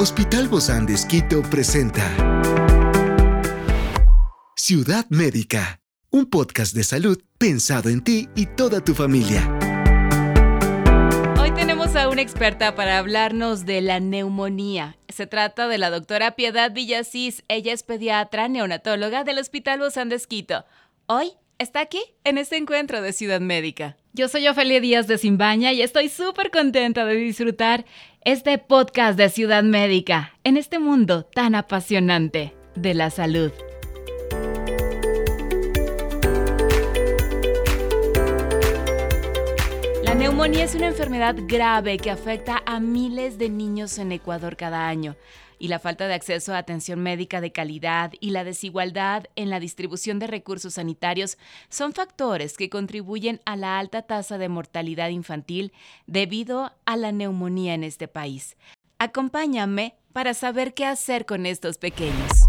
Hospital Bozán de Esquito presenta Ciudad Médica, un podcast de salud pensado en ti y toda tu familia. Hoy tenemos a una experta para hablarnos de la neumonía. Se trata de la doctora Piedad Villasís. Ella es pediatra neonatóloga del Hospital Bozán de Esquito. Hoy está aquí en este encuentro de Ciudad Médica. Yo soy Ofelia Díaz de Simbaña y estoy súper contenta de disfrutar este podcast de Ciudad Médica en este mundo tan apasionante de la salud. La neumonía es una enfermedad grave que afecta a miles de niños en Ecuador cada año y la falta de acceso a atención médica de calidad y la desigualdad en la distribución de recursos sanitarios son factores que contribuyen a la alta tasa de mortalidad infantil debido a la neumonía en este país. Acompáñame para saber qué hacer con estos pequeños.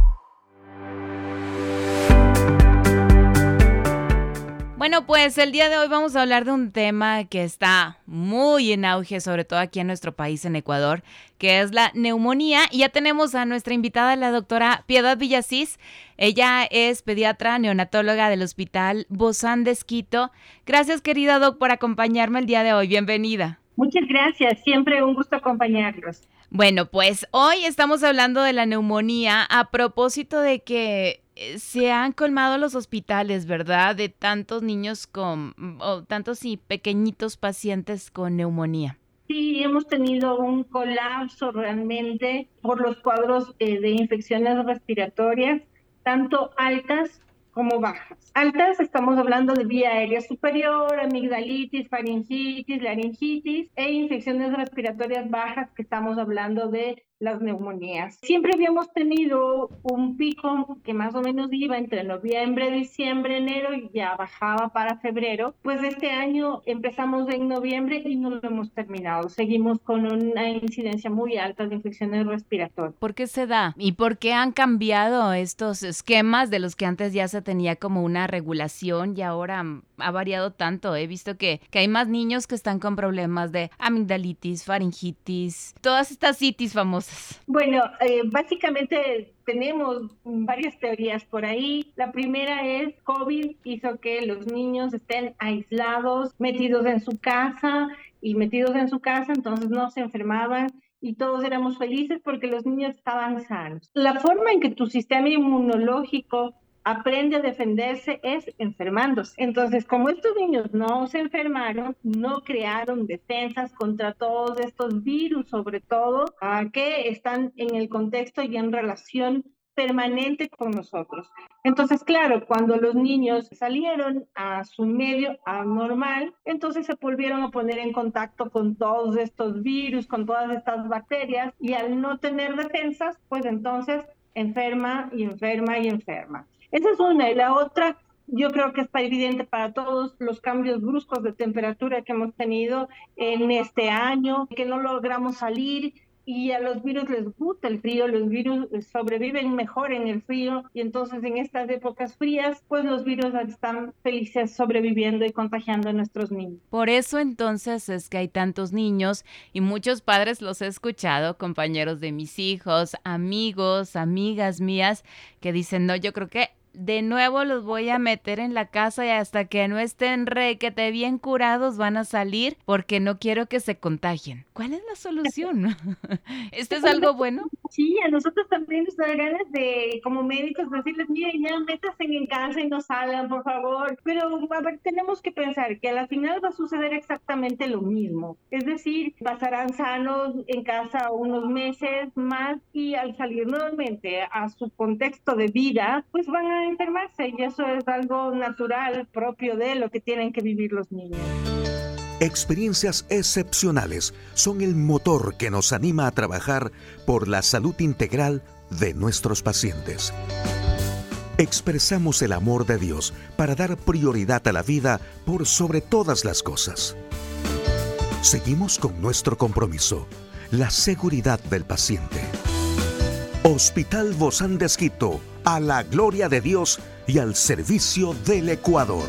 Bueno, pues el día de hoy vamos a hablar de un tema que está muy en auge, sobre todo aquí en nuestro país, en Ecuador, que es la neumonía. Y ya tenemos a nuestra invitada, la doctora Piedad Villasís. Ella es pediatra neonatóloga del Hospital Bozán de Esquito. Gracias, querida doc, por acompañarme el día de hoy. Bienvenida. Muchas gracias, siempre un gusto acompañarlos. Bueno, pues hoy estamos hablando de la neumonía a propósito de que se han colmado los hospitales, ¿verdad? De tantos niños con, o tantos y pequeñitos pacientes con neumonía. Sí, hemos tenido un colapso realmente por los cuadros eh, de infecciones respiratorias, tanto altas como bajas. Altas estamos hablando de vía aérea superior, amigdalitis, faringitis, laringitis e infecciones respiratorias bajas que estamos hablando de las neumonías. Siempre habíamos tenido un pico que más o menos iba entre noviembre, diciembre, enero y ya bajaba para febrero. Pues este año empezamos en noviembre y no lo hemos terminado. Seguimos con una incidencia muy alta de infecciones respiratorias. ¿Por qué se da? ¿Y por qué han cambiado estos esquemas de los que antes ya se tenía como una regulación y ahora ha variado tanto? He visto que, que hay más niños que están con problemas de amigdalitis, faringitis, todas estas citis famosas bueno, eh, básicamente tenemos varias teorías por ahí. La primera es COVID hizo que los niños estén aislados, metidos en su casa y metidos en su casa, entonces no se enfermaban y todos éramos felices porque los niños estaban sanos. La forma en que tu sistema inmunológico aprende a defenderse es enfermándose. Entonces, como estos niños no se enfermaron, no crearon defensas contra todos estos virus, sobre todo, que están en el contexto y en relación permanente con nosotros. Entonces, claro, cuando los niños salieron a su medio anormal, entonces se volvieron a poner en contacto con todos estos virus, con todas estas bacterias, y al no tener defensas, pues entonces enferma y enferma y enferma. Esa es una. Y la otra, yo creo que es evidente para todos los cambios bruscos de temperatura que hemos tenido en este año, que no logramos salir y a los virus les gusta el frío, los virus sobreviven mejor en el frío y entonces en estas épocas frías, pues los virus están felices sobreviviendo y contagiando a nuestros niños. Por eso entonces es que hay tantos niños y muchos padres los he escuchado, compañeros de mis hijos, amigos, amigas mías, que dicen, no, yo creo que de nuevo los voy a meter en la casa y hasta que no estén requete bien curados van a salir porque no quiero que se contagien. ¿Cuál es la solución? ¿Esto es algo bueno? Sí, a nosotros también nos da ganas de, como médicos, decirles, miren, ya métanse en casa y no salgan, por favor. Pero, a ver, tenemos que pensar que al final va a suceder exactamente lo mismo. Es decir, pasarán sanos en casa unos meses más y al salir nuevamente a su contexto de vida, pues van a y eso es algo natural, propio de lo que tienen que vivir los niños. Experiencias excepcionales son el motor que nos anima a trabajar por la salud integral de nuestros pacientes. Expresamos el amor de Dios para dar prioridad a la vida por sobre todas las cosas. Seguimos con nuestro compromiso, la seguridad del paciente. Hospital Bozán de Esquito, a la gloria de Dios y al servicio del Ecuador.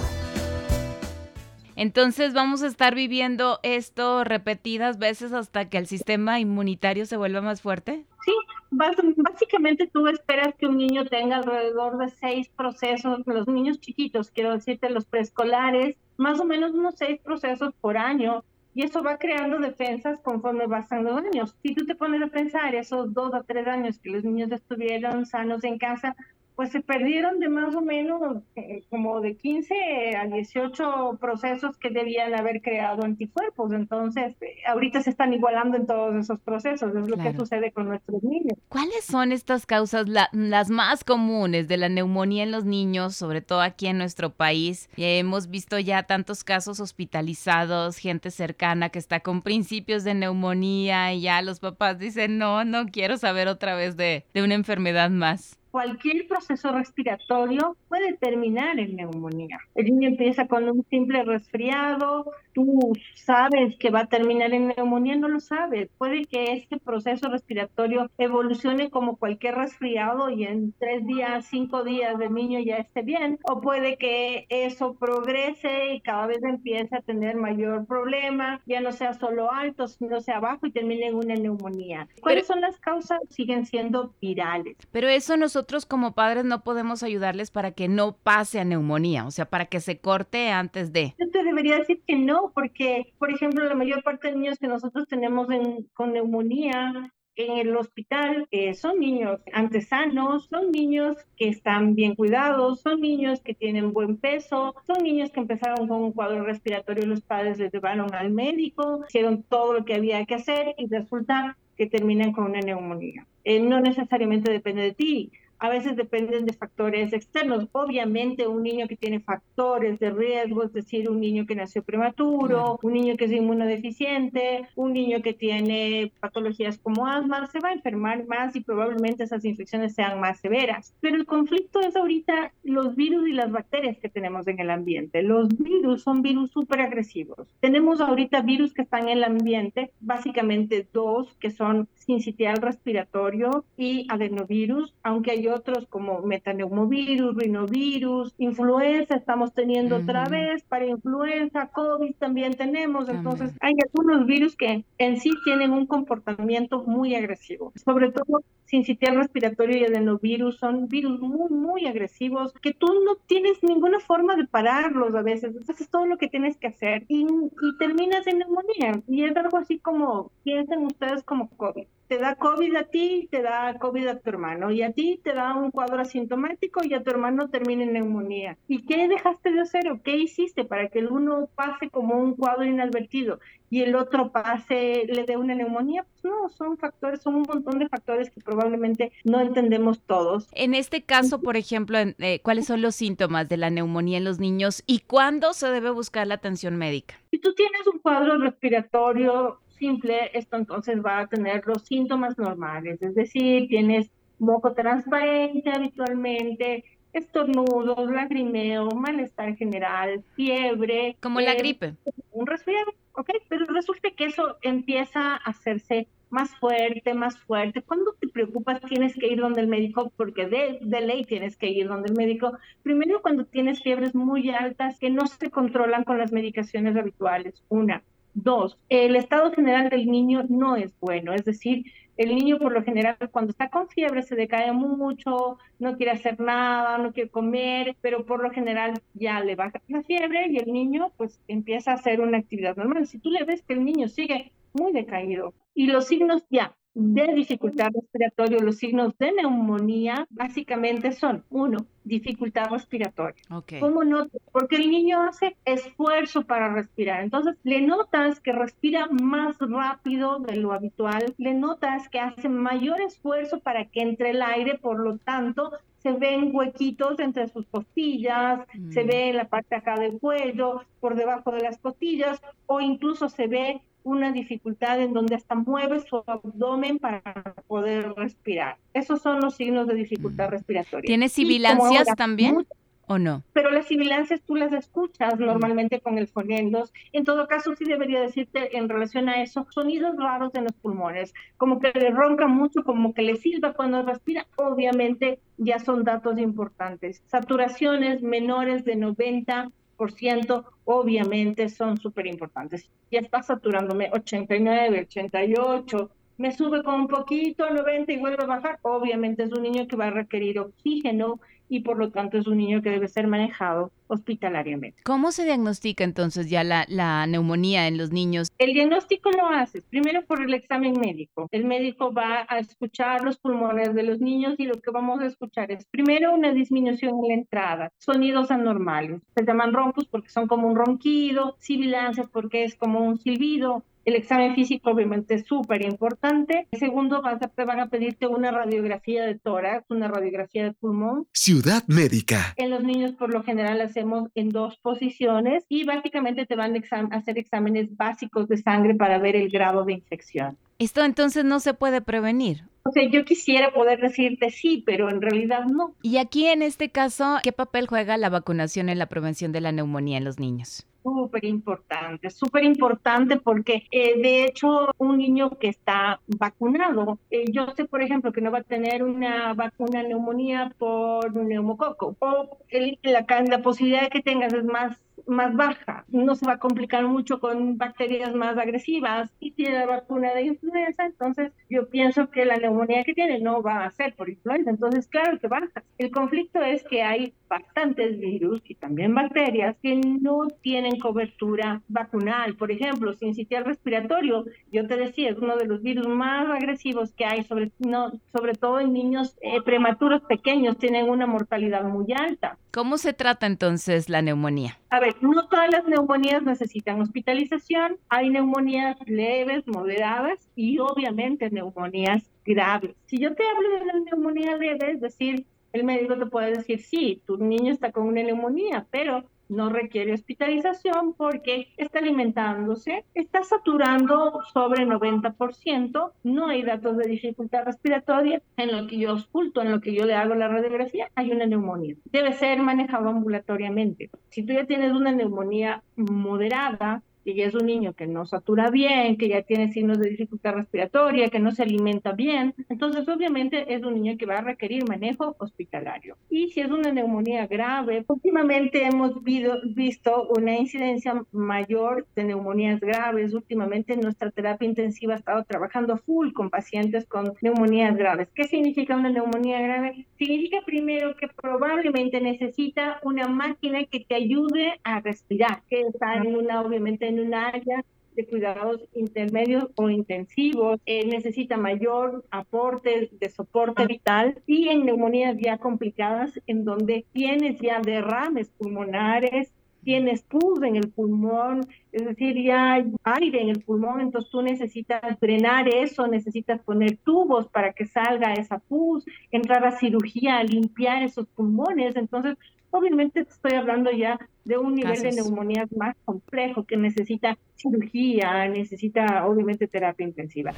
Entonces vamos a estar viviendo esto repetidas veces hasta que el sistema inmunitario se vuelva más fuerte. Sí, básicamente tú esperas que un niño tenga alrededor de seis procesos, los niños chiquitos, quiero decirte, los preescolares, más o menos unos seis procesos por año. Y eso va creando defensas conforme pasando años. Si tú te pones a pensar esos dos a tres años que los niños estuvieron sanos en casa, pues se perdieron de más o menos eh, como de 15 a 18 procesos que debían haber creado anticuerpos. Entonces, eh, ahorita se están igualando en todos esos procesos, es lo que sucede con nuestros niños. ¿Cuáles son estas causas las más comunes de la neumonía en los niños, sobre todo aquí en nuestro país? hemos visto ya tantos casos hospitalizados, gente cercana que está con principios de neumonía y ya los papás dicen, no, no quiero saber otra vez de, de una enfermedad más cualquier proceso respiratorio puede terminar en neumonía. El niño empieza con un simple resfriado, tú sabes que va a terminar en neumonía, no lo sabes. Puede que este proceso respiratorio evolucione como cualquier resfriado y en tres días, cinco días el niño ya esté bien, o puede que eso progrese y cada vez empiece a tener mayor problema, ya no sea solo alto, sino sea bajo y termine en una neumonía. ¿Cuáles son las causas? Siguen siendo virales. Pero eso nosotros como padres no podemos ayudarles para que no pase a neumonía, o sea, para que se corte antes de. Yo te debería decir que no, porque, por ejemplo, la mayor parte de niños que nosotros tenemos con neumonía en el hospital eh, son niños antesanos, son niños que están bien cuidados, son niños que tienen buen peso, son niños que empezaron con un cuadro respiratorio, los padres les llevaron al médico, hicieron todo lo que había que hacer y resulta que terminan con una neumonía. Eh, no necesariamente depende de ti a veces dependen de factores externos. Obviamente un niño que tiene factores de riesgo, es decir, un niño que nació prematuro, un niño que es inmunodeficiente, un niño que tiene patologías como asma, se va a enfermar más y probablemente esas infecciones sean más severas. Pero el conflicto es ahorita los virus y las bacterias que tenemos en el ambiente. Los virus son virus súper agresivos. Tenemos ahorita virus que están en el ambiente, básicamente dos, que son sincitial respiratorio y adenovirus, aunque hay otros como metaneumovirus, rinovirus, influenza estamos teniendo otra vez, para influenza, COVID también tenemos, entonces hay algunos virus que en sí tienen un comportamiento muy agresivo, sobre todo sincitial respiratorio y adenovirus son virus muy, muy agresivos que tú no tienes ninguna forma de pararlos a veces. Entonces es todo lo que tienes que hacer y, y terminas en neumonía. Y es algo así como, piensen ustedes como COVID te da COVID a ti, te da COVID a tu hermano, y a ti te da un cuadro asintomático y a tu hermano termina en neumonía. ¿Y qué dejaste de hacer o qué hiciste para que el uno pase como un cuadro inadvertido y el otro pase, le dé una neumonía? Pues no, son factores, son un montón de factores que probablemente no entendemos todos. En este caso, por ejemplo, eh, ¿cuáles son los síntomas de la neumonía en los niños y cuándo se debe buscar la atención médica? Si tú tienes un cuadro respiratorio simple, esto entonces va a tener los síntomas normales, es decir, tienes moco transparente habitualmente, estornudos, lagrimeo, malestar general, fiebre. Como la eh, gripe. Un resfriado, ¿ok? Pero resulta que eso empieza a hacerse más fuerte, más fuerte. Cuando te preocupas tienes que ir donde el médico, porque de, de, ley tienes que ir donde el médico. Primero cuando tienes fiebres muy altas que no se controlan con las medicaciones habituales. Una. Dos, el estado general del niño no es bueno, es decir, el niño por lo general cuando está con fiebre se decae mucho, no quiere hacer nada, no quiere comer, pero por lo general ya le baja la fiebre y el niño pues empieza a hacer una actividad normal. Si tú le ves que el niño sigue muy decaído y los signos ya de dificultad respiratoria, los signos de neumonía básicamente son, uno, dificultad respiratoria. ¿Cómo no? Porque el niño hace esfuerzo para respirar. Entonces, le notas que respira más rápido de lo habitual, le notas que hace mayor esfuerzo para que entre el aire, por lo tanto, se ven huequitos entre sus costillas, se mm. ve en la parte acá del cuello, por debajo de las costillas, o incluso se ve una dificultad en donde hasta mueve su abdomen para poder respirar. Esos son los signos de dificultad mm. respiratoria. ¿Tiene sibilancias también? ¿O no? Pero las sibilancias tú las escuchas mm. normalmente con el fonendos. En todo caso, sí debería decirte en relación a eso, sonidos raros en los pulmones, como que le ronca mucho, como que le silba cuando respira, obviamente ya son datos importantes. Saturaciones menores de 90 90%, obviamente son súper importantes. Ya está saturándome 89, 88, me sube con un poquito, 90 y vuelve a bajar, obviamente es un niño que va a requerir oxígeno y por lo tanto es un niño que debe ser manejado hospitalariamente. ¿Cómo se diagnostica entonces ya la, la, neumonía en los niños? El diagnóstico lo haces primero por el examen médico. El médico va a escuchar los pulmones de los niños y lo que vamos a escuchar es primero una disminución en la entrada, sonidos anormales. Se llaman roncos porque son como un ronquido, sibilancias porque es como un silbido, el examen físico obviamente es súper importante. Segundo, vas a, te van a pedirte una radiografía de tórax, una radiografía de pulmón. Ciudad Médica. En los niños por lo general hacemos en dos posiciones y básicamente te van a hacer exámenes básicos de sangre para ver el grado de infección. Esto entonces no se puede prevenir. O sea, yo quisiera poder decirte sí, pero en realidad no. Y aquí en este caso, ¿qué papel juega la vacunación en la prevención de la neumonía en los niños? súper importante, súper importante porque eh, de hecho un niño que está vacunado, eh, yo sé por ejemplo que no va a tener una vacuna neumonía por un neumococo o la, la posibilidad de que tengas es más más baja, no se va a complicar mucho con bacterias más agresivas y tiene la vacuna de influenza, entonces yo pienso que la neumonía que tiene no va a ser por influenza, entonces claro que baja. El conflicto es que hay bastantes virus y también bacterias que no tienen cobertura vacunal, por ejemplo, sincitial respiratorio, yo te decía, es uno de los virus más agresivos que hay, sobre, no, sobre todo en niños eh, prematuros pequeños, tienen una mortalidad muy alta. ¿Cómo se trata entonces la neumonía? A ver, no todas las neumonías necesitan hospitalización. Hay neumonías leves, moderadas y obviamente neumonías graves. Si yo te hablo de la neumonía leve, es decir, el médico te puede decir, sí, tu niño está con una neumonía, pero no requiere hospitalización porque está alimentándose, está saturando sobre 90%, no hay datos de dificultad respiratoria, en lo que yo oculto, en lo que yo le hago la radiografía, hay una neumonía. Debe ser manejado ambulatoriamente. Si tú ya tienes una neumonía moderada, que ya es un niño que no satura bien, que ya tiene signos de dificultad respiratoria, que no se alimenta bien, entonces obviamente es un niño que va a requerir manejo hospitalario. Y si es una neumonía grave, últimamente hemos visto una incidencia mayor de neumonías graves. Últimamente nuestra terapia intensiva ha estado trabajando full con pacientes con neumonías graves. ¿Qué significa una neumonía grave? Significa primero que probablemente necesita una máquina que te ayude a respirar, que está en una obviamente en un área de cuidados intermedios o intensivos, eh, necesita mayor aporte de soporte vital y en neumonías ya complicadas en donde tienes ya derrames pulmonares, tienes pus en el pulmón, es decir, ya hay aire en el pulmón, entonces tú necesitas drenar eso, necesitas poner tubos para que salga esa pus, entrar a cirugía, limpiar esos pulmones, entonces Obviamente estoy hablando ya de un nivel de neumonía más complejo que necesita cirugía, necesita obviamente terapia intensiva.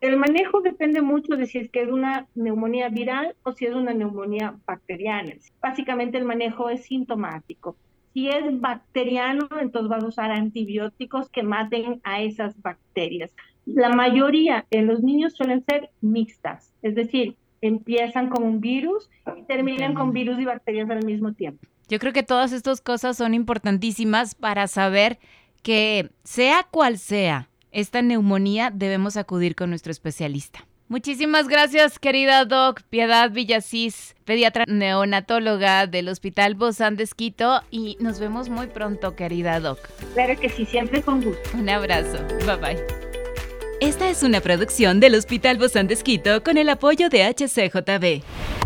El manejo depende mucho de si es que es una neumonía viral o si es una neumonía bacteriana. Básicamente el manejo es sintomático. Si es bacteriano, entonces vas a usar antibióticos que maten a esas bacterias. La mayoría en los niños suelen ser mixtas, es decir, empiezan con un virus terminan con virus y bacterias al mismo tiempo. Yo creo que todas estas cosas son importantísimas para saber que sea cual sea esta neumonía, debemos acudir con nuestro especialista. Muchísimas gracias, querida Doc Piedad Villasís, pediatra neonatóloga del Hospital Bozán de Esquito, y nos vemos muy pronto, querida Doc. Claro que sí, siempre con gusto. Un abrazo. Bye bye. Esta es una producción del Hospital Bozán de Esquito con el apoyo de HCJB.